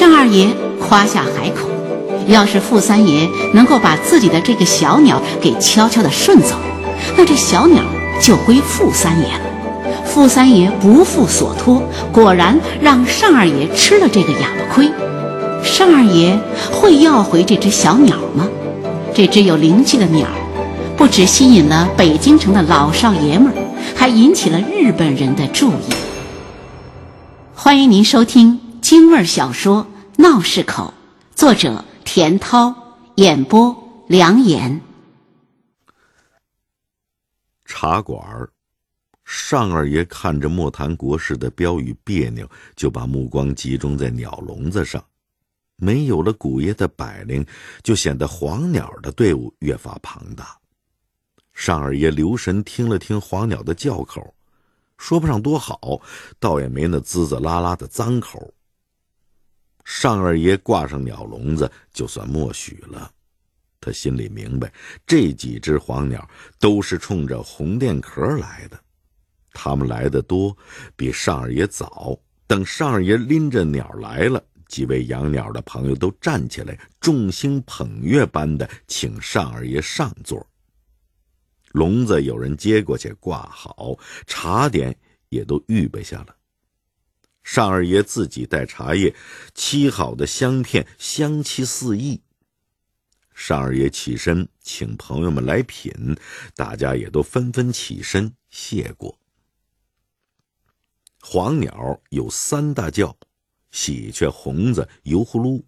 单二爷夸下海口，要是傅三爷能够把自己的这个小鸟给悄悄地顺走，那这小鸟就归傅三爷了。傅三爷不负所托，果然让单二爷吃了这个哑巴亏。单二爷会要回这只小鸟吗？这只有灵气的鸟，不只吸引了北京城的老少爷们儿，还引起了日本人的注意。欢迎您收听京味小说《闹市口》，作者田涛，演播梁岩。茶馆儿，尚二爷看着莫谈国事的标语别扭，就把目光集中在鸟笼子上。没有了古爷的摆铃，就显得黄鸟的队伍越发庞大。尚二爷留神听了听黄鸟的叫口，说不上多好，倒也没那滋滋啦啦的脏口。尚二爷挂上鸟笼子，就算默许了。他心里明白，这几只黄鸟都是冲着红电壳来的。他们来的多，比尚二爷早。等尚二爷拎着鸟来了。几位养鸟的朋友都站起来，众星捧月般的请尚二爷上座。笼子有人接过去挂好，茶点也都预备下了。尚二爷自己带茶叶，沏好的香片香气四溢。尚二爷起身请朋友们来品，大家也都纷纷起身谢过。黄鸟有三大叫。喜鹊、红子、油葫芦，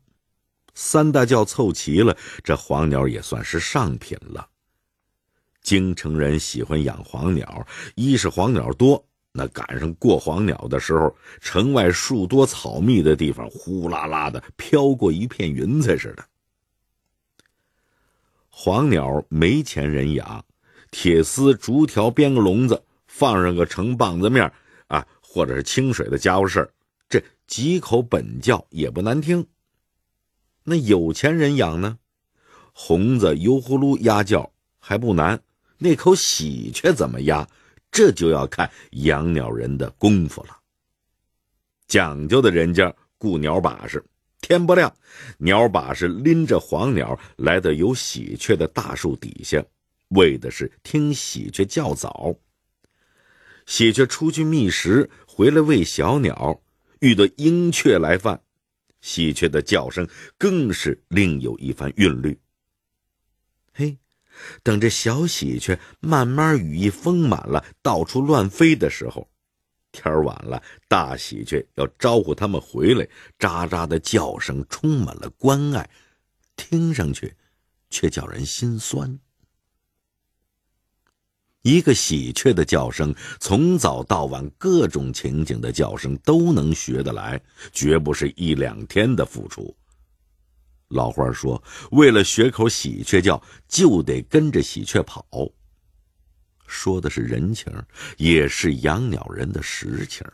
三大叫凑齐了，这黄鸟也算是上品了。京城人喜欢养黄鸟，一是黄鸟多，那赶上过黄鸟的时候，城外树多草密的地方，呼啦啦的飘过一片云彩似的。黄鸟没钱人养，铁丝竹条编个笼子，放上个成棒子面啊，或者是清水的家伙事儿。这几口本叫也不难听。那有钱人养呢，红子、油葫芦鸭叫还不难，那口喜鹊怎么压，这就要看养鸟人的功夫了。讲究的人家雇鸟把式，天不亮，鸟把式拎着黄鸟来到有喜鹊的大树底下，为的是听喜鹊叫早。喜鹊出去觅食，回来喂小鸟。遇到鹰雀来犯，喜鹊的叫声更是另有一番韵律。嘿，等这小喜鹊慢慢羽翼丰满了，到处乱飞的时候，天晚了，大喜鹊要招呼他们回来，喳喳的叫声充满了关爱，听上去却叫人心酸。一个喜鹊的叫声，从早到晚，各种情景的叫声都能学得来，绝不是一两天的付出。老话说：“为了学口喜鹊叫，就得跟着喜鹊跑。”说的是人情，也是养鸟人的实情。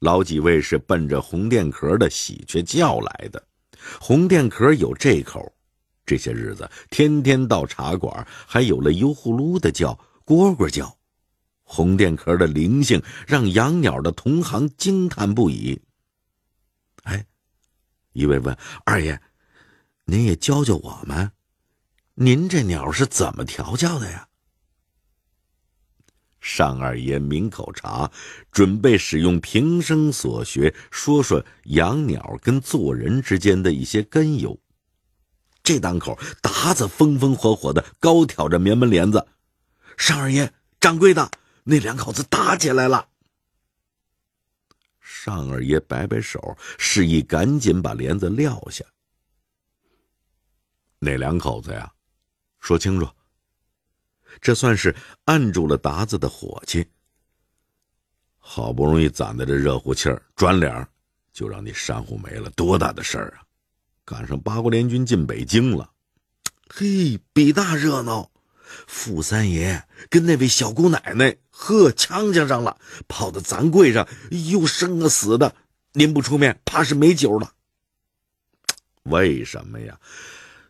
老几位是奔着红电壳的喜鹊叫来的，红电壳有这口。这些日子，天天到茶馆，还有了油葫芦的叫、蝈蝈叫，红电壳的灵性让养鸟的同行惊叹不已。一位问二爷：“您也教教我们，您这鸟是怎么调教的呀？”尚二爷抿口茶，准备使用平生所学，说说养鸟跟做人之间的一些根由。这当口，达子风风火火的高挑着棉门帘子。尚二爷，掌柜的，那两口子打起来了。尚二爷摆摆手，示意赶紧把帘子撂下。那两口子呀，说清楚。这算是按住了达子的火气。好不容易攒的这热乎气儿，转脸就让你山呼没了，多大的事儿啊！赶上八国联军进北京了，嘿，比大热闹！傅三爷跟那位小姑奶奶，呵，呛呛上了，跑到咱柜上，又生啊死的，您不出面，怕是没酒了。为什么呀？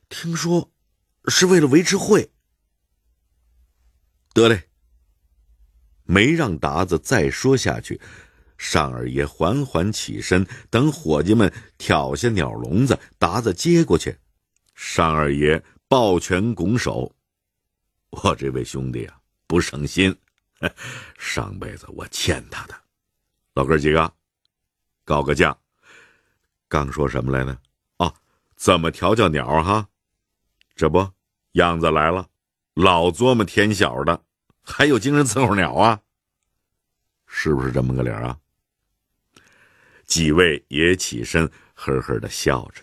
听说是为了维持会。得嘞，没让达子再说下去，尚二爷缓缓起身，等伙计们挑下鸟笼子，达子接过去。尚二爷抱拳拱手：“我这位兄弟啊，不省心，上辈子我欠他的。老哥几个，告个假。刚说什么来呢？哦，怎么调教鸟哈？这不，样子来了，老琢磨天晓的，还有精神伺候鸟啊？是不是这么个理儿啊？”几位也起身，呵呵的笑着。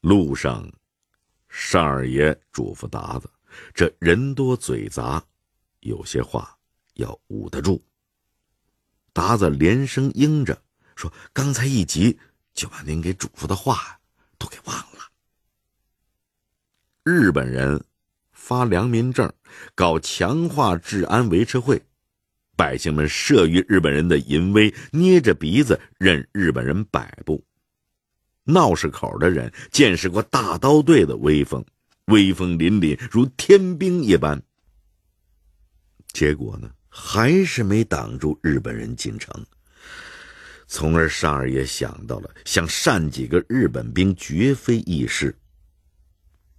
路上，尚二爷嘱咐达子：“这人多嘴杂，有些话要捂得住。”达子连声应着，说：“刚才一急，就把您给嘱咐的话都给忘了。”日本人发良民证，搞强化治安维持会，百姓们慑于日本人的淫威，捏着鼻子任日本人摆布。闹市口的人见识过大刀队的威风，威风凛凛如天兵一般。结果呢，还是没挡住日本人进城。从而尚二爷想到了想扇几个日本兵，绝非易事。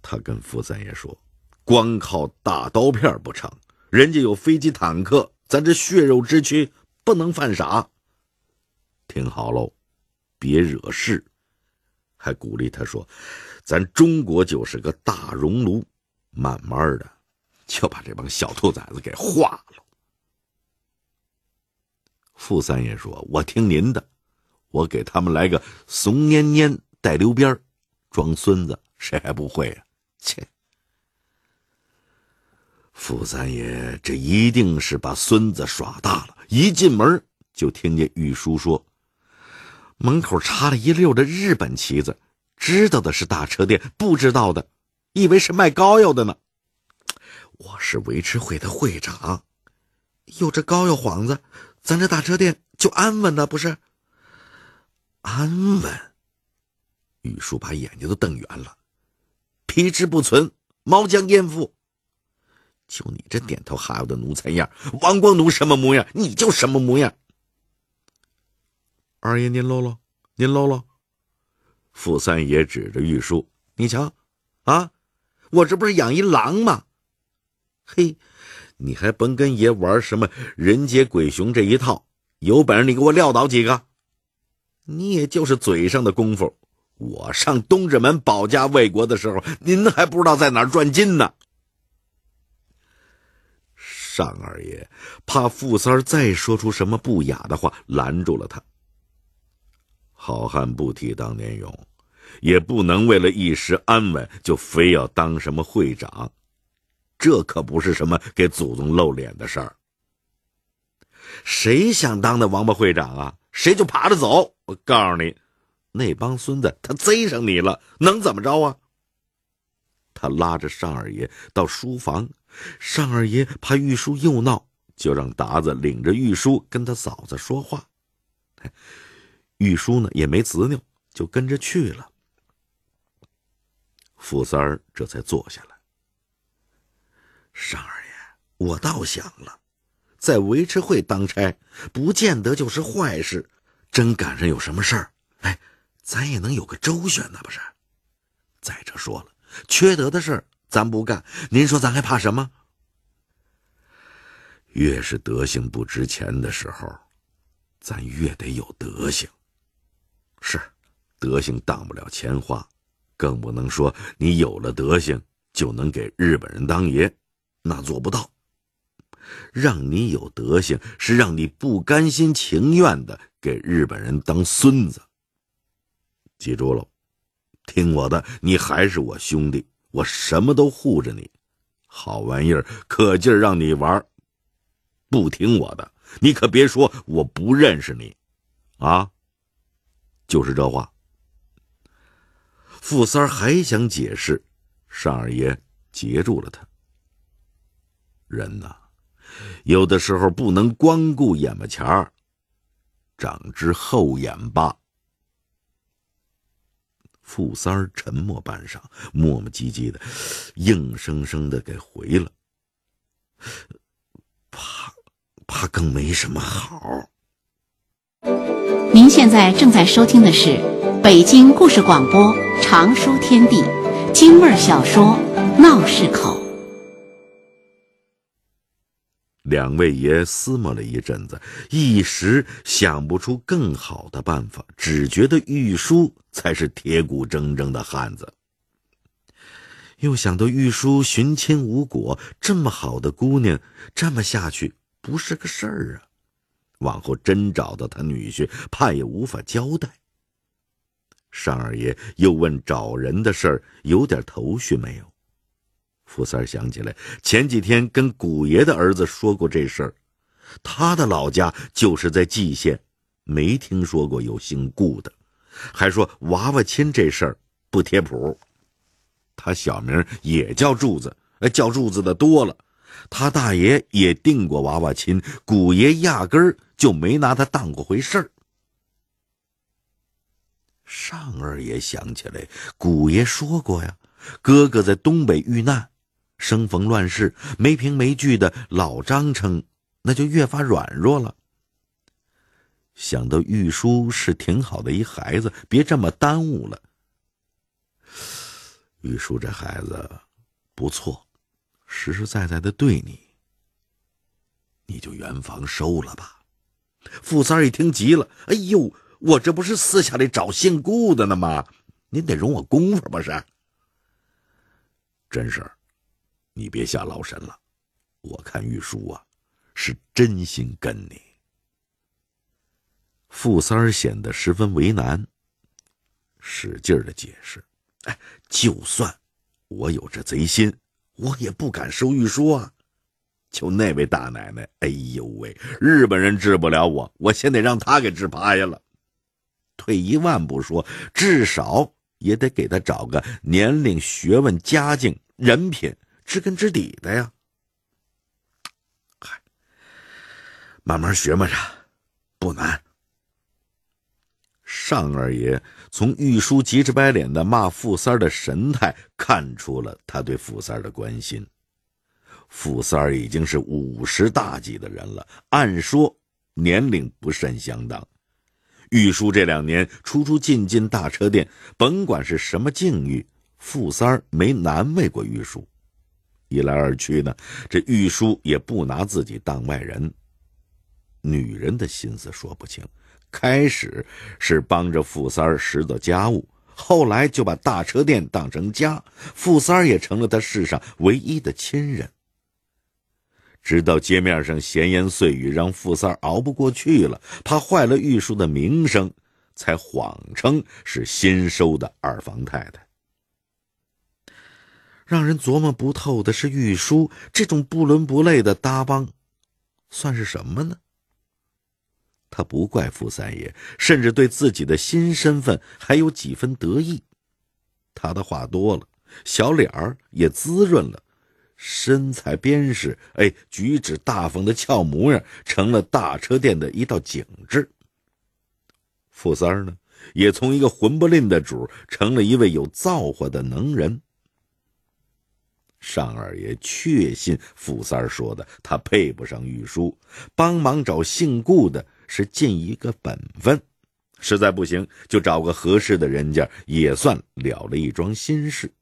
他跟傅三爷说：“光靠大刀片不成，人家有飞机坦克，咱这血肉之躯不能犯傻。听好喽，别惹事。”还鼓励他说：“咱中国就是个大熔炉，慢慢的就把这帮小兔崽子给化了。”傅三爷说：“我听您的，我给他们来个怂蔫蔫带溜边装孙子，谁还不会啊？”切！傅三爷这一定是把孙子耍大了。一进门就听见玉书说。门口插了一溜的日本旗子，知道的是大车店，不知道的，以为是卖膏药的呢。我是维持会的会长，有这膏药幌子，咱这大车店就安稳了，不是？安稳。玉树把眼睛都瞪圆了，皮之不存，毛将焉附？就你这点头哈腰的奴才样，王光奴什么模样，你就什么模样。二爷，您喽喽，您喽喽。傅三爷指着玉树：“你瞧，啊，我这不是养一狼吗？嘿，你还甭跟爷玩什么人杰鬼雄这一套，有本事你给我撂倒几个！你也就是嘴上的功夫，我上东直门保家卫国的时候，您还不知道在哪儿赚金呢。”尚二爷怕傅三儿再说出什么不雅的话，拦住了他。好汉不提当年勇，也不能为了一时安稳就非要当什么会长，这可不是什么给祖宗露脸的事儿。谁想当那王八会长啊？谁就爬着走！我告诉你，那帮孙子他贼上你了，能怎么着啊？他拉着尚二爷到书房，尚二爷怕玉书又闹，就让达子领着玉书跟他嫂子说话。玉书呢也没执拗，就跟着去了。傅三儿这才坐下来。尚二爷，我倒想了，在维持会当差，不见得就是坏事。真赶上有什么事儿，哎，咱也能有个周旋呢，不是？再者说了，缺德的事儿咱不干，您说咱还怕什么？越是德行不值钱的时候，咱越得有德行。是，德行当不了钱花，更不能说你有了德行就能给日本人当爷，那做不到。让你有德行，是让你不甘心情愿的给日本人当孙子。记住了，听我的，你还是我兄弟，我什么都护着你。好玩意儿，可劲儿让你玩，不听我的，你可别说我不认识你，啊！就是这话。傅三还想解释，尚二爷截住了他。人呐，有的时候不能光顾眼巴前儿，长只后眼巴。傅三沉默半晌，磨磨唧唧的，硬生生的给回了。怕，怕更没什么好。您现在正在收听的是北京故事广播长书天地京味儿小说《闹市口》。两位爷思摸了一阵子，一时想不出更好的办法，只觉得玉书才是铁骨铮铮的汉子。又想到玉书寻亲无果，这么好的姑娘，这么下去不是个事儿啊！往后真找到他女婿，怕也无法交代。单二爷又问找人的事儿，有点头绪没有？福三想起来，前几天跟古爷的儿子说过这事儿，他的老家就是在蓟县，没听说过有姓顾的，还说娃娃亲这事儿不贴谱。他小名也叫柱子，叫柱子的多了。他大爷也定过娃娃亲，古爷压根儿就没拿他当过回事儿。尚二爷想起来，古爷说过呀，哥哥在东北遇难。生逢乱世，没凭没据的老张称，那就越发软弱了。想到玉书是挺好的一孩子，别这么耽误了。玉书这孩子不错，实实在在的对你，你就圆房收了吧。富三一听急了：“哎呦，我这不是私下里找姓顾的呢吗？您得容我功夫不是？真事儿。”你别瞎劳神了，我看玉书啊，是真心跟你。富三显得十分为难，使劲的解释：“哎，就算我有这贼心，我也不敢收玉书啊。就那位大奶奶，哎呦喂，日本人治不了我，我先得让他给治趴下了。退一万步说，至少也得给他找个年龄、学问、家境、人品。”知根知底的呀，嗨，慢慢学嘛着，不难。尚二爷从玉书急赤白脸的骂富三儿的神态，看出了他对富三儿的关心。富三儿已经是五十大几的人了，按说年龄不甚相当。玉书这两年出出进进大车店，甭管是什么境遇，富三儿没难为过玉书。一来二去呢，这玉书也不拿自己当外人。女人的心思说不清，开始是帮着富三儿拾掇家务，后来就把大车店当成家，富三儿也成了他世上唯一的亲人。直到街面上闲言碎语让富三儿熬不过去了，怕坏了玉书的名声，才谎称是新收的二房太太。让人琢磨不透的是，玉书这种不伦不类的搭帮，算是什么呢？他不怪傅三爷，甚至对自己的新身份还有几分得意。他的话多了，小脸儿也滋润了，身材鞭实，哎，举止大方的俏模样，成了大车店的一道景致。傅三儿呢，也从一个混不吝的主，成了一位有造化的能人。尚二爷确信傅三儿说的，他配不上玉书，帮忙找姓顾的是尽一个本分，实在不行就找个合适的人家，也算了了一桩心事。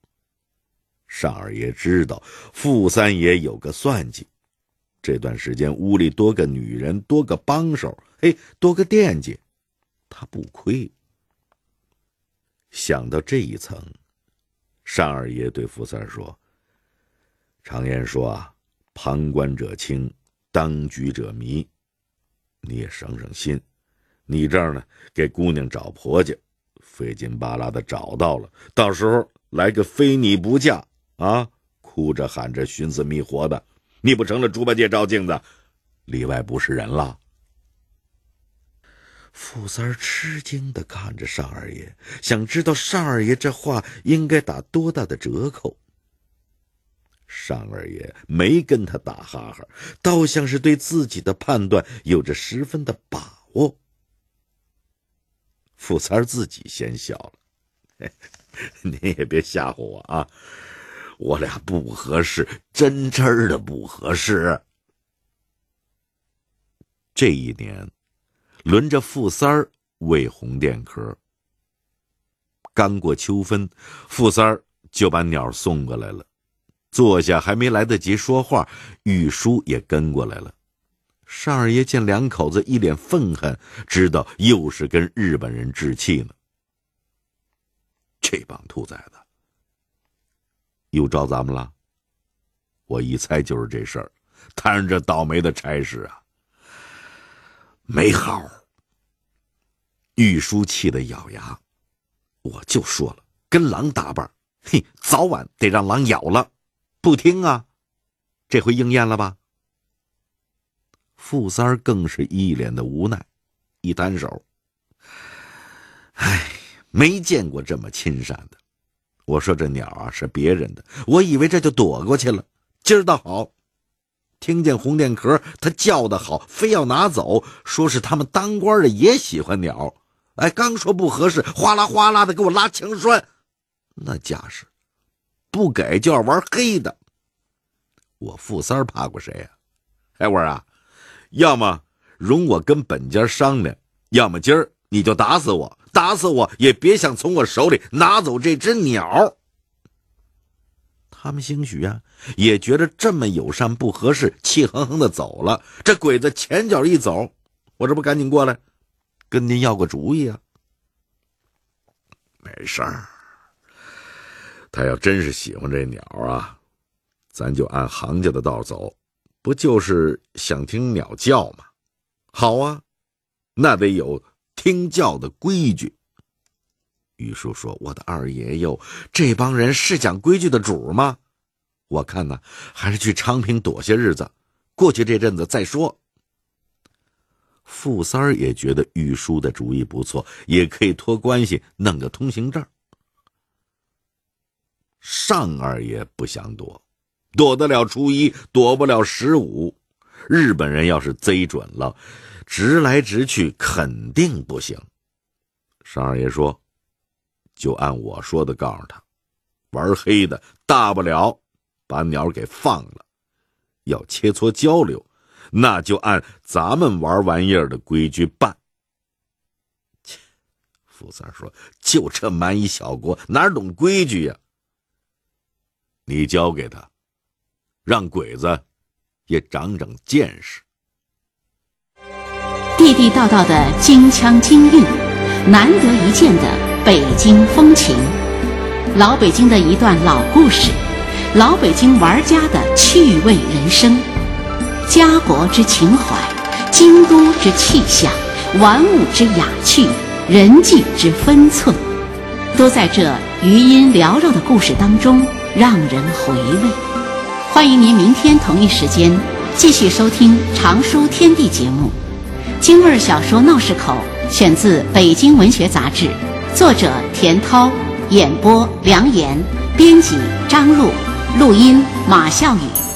单二爷知道傅三爷有个算计，这段时间屋里多个女人，多个帮手，嘿，多个惦记，他不亏。想到这一层，单二爷对傅三说。常言说啊，旁观者清，当局者迷。你也省省心，你这儿呢给姑娘找婆家，费劲巴拉的找到了，到时候来个非你不嫁啊，哭着喊着寻死觅活的，你不成了猪八戒照镜子，里外不是人了。傅三儿吃惊的看着尚二爷，想知道尚二爷这话应该打多大的折扣。尚二爷没跟他打哈哈，倒像是对自己的判断有着十分的把握。富三儿自己先笑了：“ 您也别吓唬我啊，我俩不合适，真真的不合适。”这一年，轮着富三儿喂红电壳。刚过秋分，富三儿就把鸟送过来了。坐下还没来得及说话，玉书也跟过来了。尚二爷见两口子一脸愤恨，知道又是跟日本人置气呢。这帮兔崽子又招咱们了。我一猜就是这事儿，摊上这倒霉的差事啊，没好。玉书气得咬牙，我就说了，跟狼打伴，嘿，早晚得让狼咬了。不听啊，这回应验了吧？富三儿更是一脸的无奈，一摊手：“哎，没见过这么亲善的。我说这鸟啊是别人的，我以为这就躲过去了。今儿倒好，听见红电壳，他叫的好，非要拿走，说是他们当官的也喜欢鸟。哎，刚说不合适，哗啦哗啦的给我拉枪栓，那架势。”不给就要玩黑的。我富三怕过谁呀？哎，我说啊，要么容我跟本家商量，要么今儿你就打死我，打死我也别想从我手里拿走这只鸟。他们兴许啊，也觉得这么友善不合适，气哼哼的走了。这鬼子前脚一走，我这不赶紧过来跟您要个主意啊？没事儿。他要真是喜欢这鸟啊，咱就按行家的道走，不就是想听鸟叫吗？好啊，那得有听叫的规矩。玉叔说：“我的二爷哟，这帮人是讲规矩的主吗？我看呢，还是去昌平躲些日子，过去这阵子再说。”富三儿也觉得玉叔的主意不错，也可以托关系弄个通行证。尚二爷不想躲，躲得了初一，躲不了十五。日本人要是贼准了，直来直去肯定不行。尚二爷说：“就按我说的告诉他，玩黑的，大不了把鸟给放了；要切磋交流，那就按咱们玩玩意儿的规矩办。”切，富三说：“就这蛮夷小国，哪懂规矩呀？”你交给他，让鬼子也长长见识。地地道道的京腔京韵，难得一见的北京风情，老北京的一段老故事，老北京玩家的趣味人生，家国之情怀，京都之气象，玩物之雅趣，人际之分寸，都在这余音缭绕的故事当中。让人回味。欢迎您明天同一时间继续收听《常书天地》节目。京味小说《闹市口》选自《北京文学杂志》，作者田涛，演播梁岩，编辑张璐，录音马笑宇。